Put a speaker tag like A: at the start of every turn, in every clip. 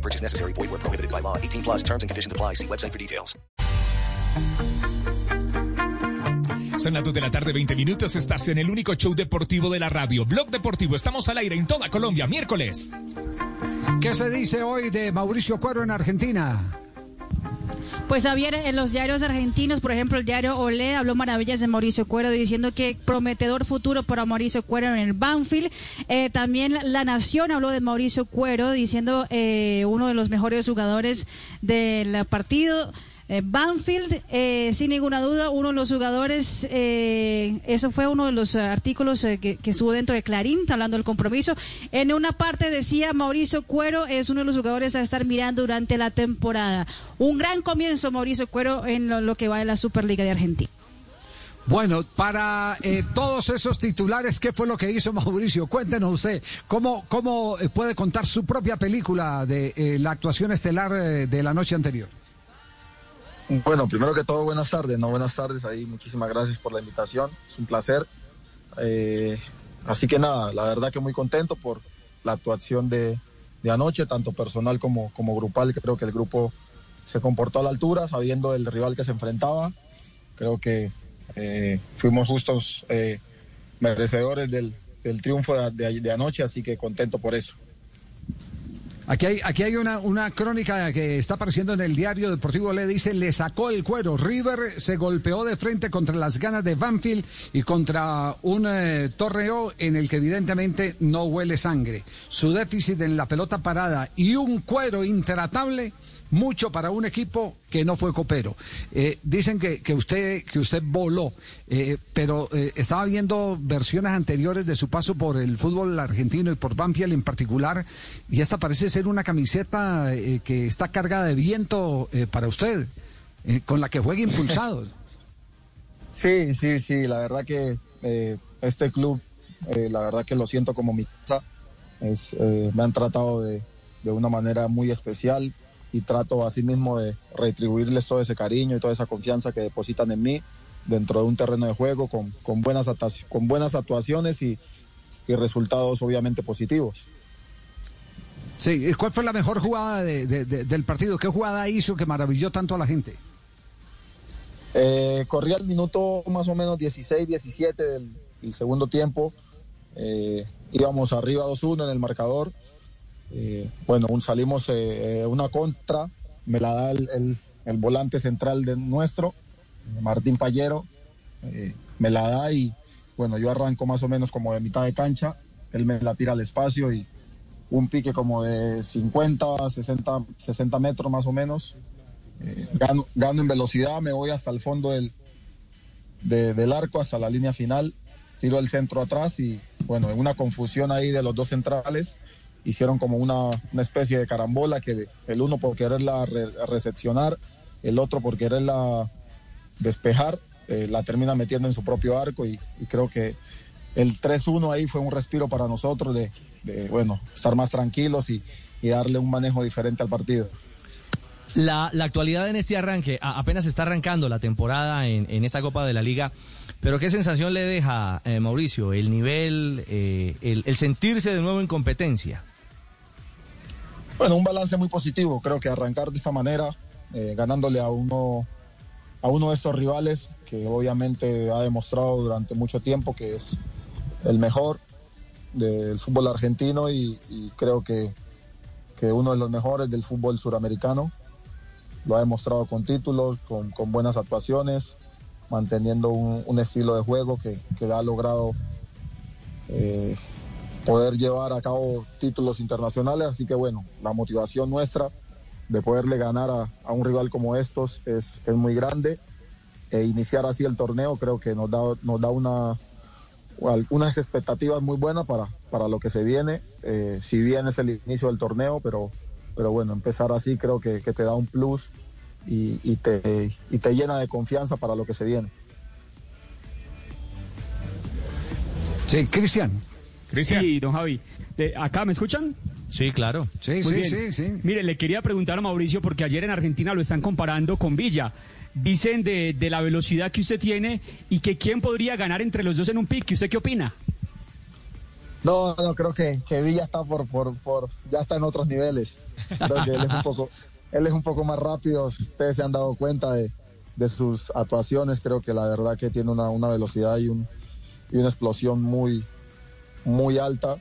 A: No purchase necessary. Void where prohibited by law. 18 plus terms and conditions apply. See website for details.
B: Son las 2 de la tarde, 20 minutos. Estás en el único show deportivo de la radio. Blog Deportivo. Estamos al aire en toda Colombia. Miércoles.
C: ¿Qué se dice hoy de Mauricio Cuero en Argentina?
D: Pues Javier, en los diarios argentinos, por ejemplo, el diario Olé habló maravillas de Mauricio Cuero, diciendo que prometedor futuro para Mauricio Cuero en el Banfield. Eh, también La Nación habló de Mauricio Cuero, diciendo eh, uno de los mejores jugadores del partido. Eh, Banfield, eh, sin ninguna duda, uno de los jugadores, eh, eso fue uno de los artículos eh, que, estuvo dentro de Clarín, hablando del compromiso. En una parte decía Mauricio Cuero es uno de los jugadores a estar mirando durante la temporada. Un gran comienzo, Mauricio Cuero, en lo, que va de la Superliga de Argentina.
C: Bueno, para todos esos titulares, ¿qué fue lo que hizo Mauricio? Cuéntenos usted, ¿cómo, cómo puede contar su propia película de la actuación estelar de la noche anterior?
E: Bueno, primero que todo, buenas tardes, no buenas tardes, ahí muchísimas gracias por la invitación, es un placer. Eh, así que nada, la verdad que muy contento por la actuación de, de anoche, tanto personal como, como grupal, creo que el grupo se comportó a la altura, sabiendo el rival que se enfrentaba, creo que eh, fuimos justos eh, merecedores del, del triunfo de, de, de anoche, así que contento por eso.
C: Aquí hay, aquí hay una, una crónica que está apareciendo en el diario deportivo. Le dice, le sacó el cuero. River se golpeó de frente contra las ganas de Banfield y contra un eh, en el que evidentemente no huele sangre. Su déficit en la pelota parada y un cuero intratable mucho para un equipo que no fue copero. Eh, dicen que, que, usted que usted voló, eh, pero eh, estaba viendo versiones anteriores de su paso por el fútbol argentino y por Banfield en particular, y esta parece ser una camiseta eh, que está cargada de viento eh, para usted, con la que juega impulsado.
E: Sí, sí, sí, la verdad que este club, la verdad que lo siento como mi casa, es, me han tratado de, de una manera muy especial y trato así mismo de retribuirles todo ese cariño y toda esa confianza que depositan en mí dentro de un terreno de juego con, con buenas, con buenas actuaciones y, y, resultados obviamente positivos.
C: Sí, ¿cuál fue la mejor jugada de, de, de, del partido? ¿Qué jugada hizo que maravilló tanto a la gente?
E: Eh, corría el minuto más o menos 16, 17 del, del segundo tiempo. Eh, íbamos arriba 2-1 en el marcador. Eh, bueno, un, salimos eh, una contra, me la da el, el, volante central de nuestro, Martín Pallero, eh, me la da y bueno, yo arranco más o menos como de mitad de cancha, él me la tira al espacio y un pique como de 50, 60, 60 metros más o menos, gano, gano, en velocidad, me voy hasta el fondo del, de, del arco, hasta la línea final, tiro el centro atrás y bueno, en una confusión ahí de los dos centrales, hicieron como una, una, especie de carambola que el uno por quererla re, recepcionar, el otro por quererla despejar, eh, la termina metiendo en su propio arco y, creo que el 3-1 ahí fue un respiro para nosotros de, bueno, estar más tranquilos y, darle un manejo diferente al partido.
F: La, la actualidad en este arranque, a, apenas está arrancando la temporada en, en, esta Copa de la Liga, pero ¿qué sensación le deja, eh, Mauricio, el nivel, eh, el sentirse de nuevo en competencia?
E: Bueno, un balance muy positivo. Creo que arrancar de esa manera, eh, ganándole a uno, a uno de estos rivales que obviamente ha demostrado durante mucho tiempo que es el mejor del fútbol argentino y, creo que, que, uno de los mejores del fútbol suramericano. Lo ha demostrado con títulos, con, con buenas actuaciones, manteniendo un, un, estilo de juego que, que ha logrado eh, poder llevar a cabo títulos internacionales. Así que bueno, la motivación nuestra de poderle ganar a, a un rival como estos es, es, muy grande. E iniciar así el torneo creo que nos da, nos da una, unas expectativas muy buenas para, para lo que se viene. Eh, si bien es el inicio del torneo, pero, pero bueno, empezar así creo que, te da un plus y, y te, y te llena de confianza para lo que se viene.
C: Sí, Cristian.
B: Cristian.
G: Sí, don Javi. De- ¿Acá me escuchan?
F: Sí, claro.
C: Sí,
G: Muy
C: sí,
G: bien.
C: sí, sí.
G: Mire, le quería preguntar a Mauricio porque ayer en Argentina lo están comparando con Villa. Dicen de, de la velocidad que usted tiene y que quién podría ganar entre los dos en un pique. ¿Usted qué opina?
E: No, no, creo que, que Villa está por, por, por, ya está en otros niveles. Creo que él es un poco, él es un poco más rápido. Ustedes se han dado cuenta de, de sus actuaciones. Creo que la verdad que tiene una, una velocidad y, un, y una explosión muy, muy alta.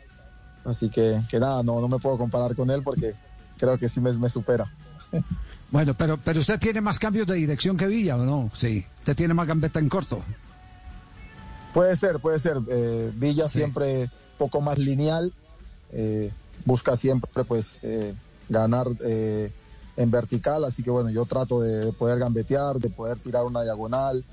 E: Así que, que nada, no, no me puedo comparar con él porque creo que sí me, me supera.
C: Bueno, pero, pero usted tiene más cambios de dirección que Villa, ¿o no? Sí. Usted tiene más gambeta en corto.
E: Puede ser, puede ser. Eh, Villa siempre poco más lineal, eh, busca siempre pues eh, ganar en vertical, así que bueno, yo trato de, de poder gambetear, de poder tirar una diagonal,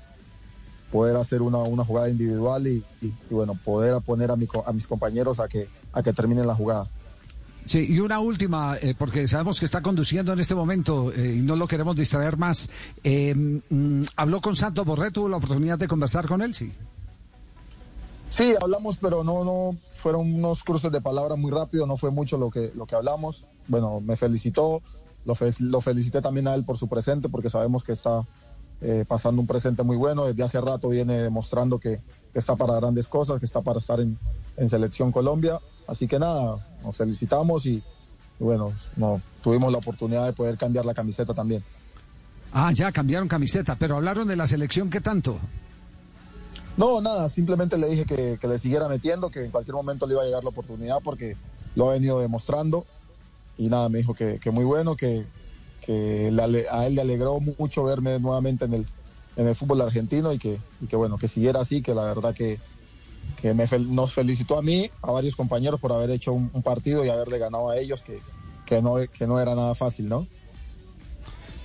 E: poder hacer una, una jugada individual y, y- y, bueno, poder poner a, mi a mis compañeros a que, a que terminen la jugada.
C: Sí, y una última, eh, porque sabemos que está conduciendo en este momento eh, y no lo queremos distraer más. Eh, mm, ¿Habló con Santos Borré? ¿Tuvo la oportunidad de conversar con él? Sí.
E: Sí, hablamos, pero no, no, fueron unos cruces de palabras muy rápido, no fue mucho lo que, lo que hablamos. Bueno, me felicitó, lo, fe- lo felicité también a él por su presente, porque sabemos que está eh, pasando un presente muy bueno. Desde hace rato viene demostrando que, que está para grandes cosas, que está para estar en, en Selección Colombia. Así que nada, nos felicitamos y, y bueno, no, tuvimos la oportunidad de poder cambiar la camiseta también.
C: Ah, ya cambiaron camiseta, pero hablaron de la selección, ¿qué tanto?
E: No, nada, simplemente le dije que, que le siguiera metiendo, que en cualquier momento le iba a llegar la oportunidad porque lo ha venido demostrando. Y nada, me dijo que, que muy bueno, que, que a él le alegró mucho verme nuevamente en el, en el fútbol argentino y que, que bueno, que siguiera así, que la verdad que, me nos felicitó a mí, a varios compañeros por haber hecho un, un partido y haberle ganado a ellos, que, que, no, que no era nada fácil, ¿no?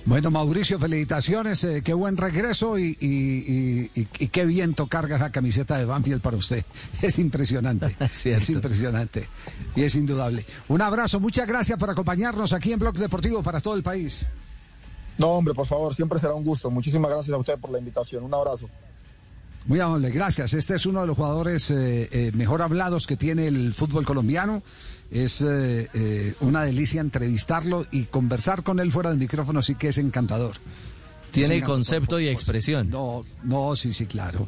C: Bueno, Mauricio, felicitaciones, eh, qué buen regreso y, y- y- y- y qué viento carga esa camiseta de Banfield para usted. Es impresionante, es impresionante y es indudable. Un abrazo, muchas gracias por acompañarnos aquí en Blog Deportivo para todo el país.
E: No, hombre, por favor, siempre será un gusto. Muchísimas gracias a usted por la invitación. Un abrazo.
C: Muy amable, gracias. Este es uno de los jugadores eh, eh, mejor hablados que tiene el fútbol colombiano. Es eh, eh, una delicia entrevistarlo y conversar con él fuera del micrófono, sí que es encantador.
F: Tiene
C: Es encantador,
F: concepto
C: por
F: y expresión.
C: No, no, sí, sí, claro.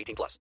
H: 18 plus.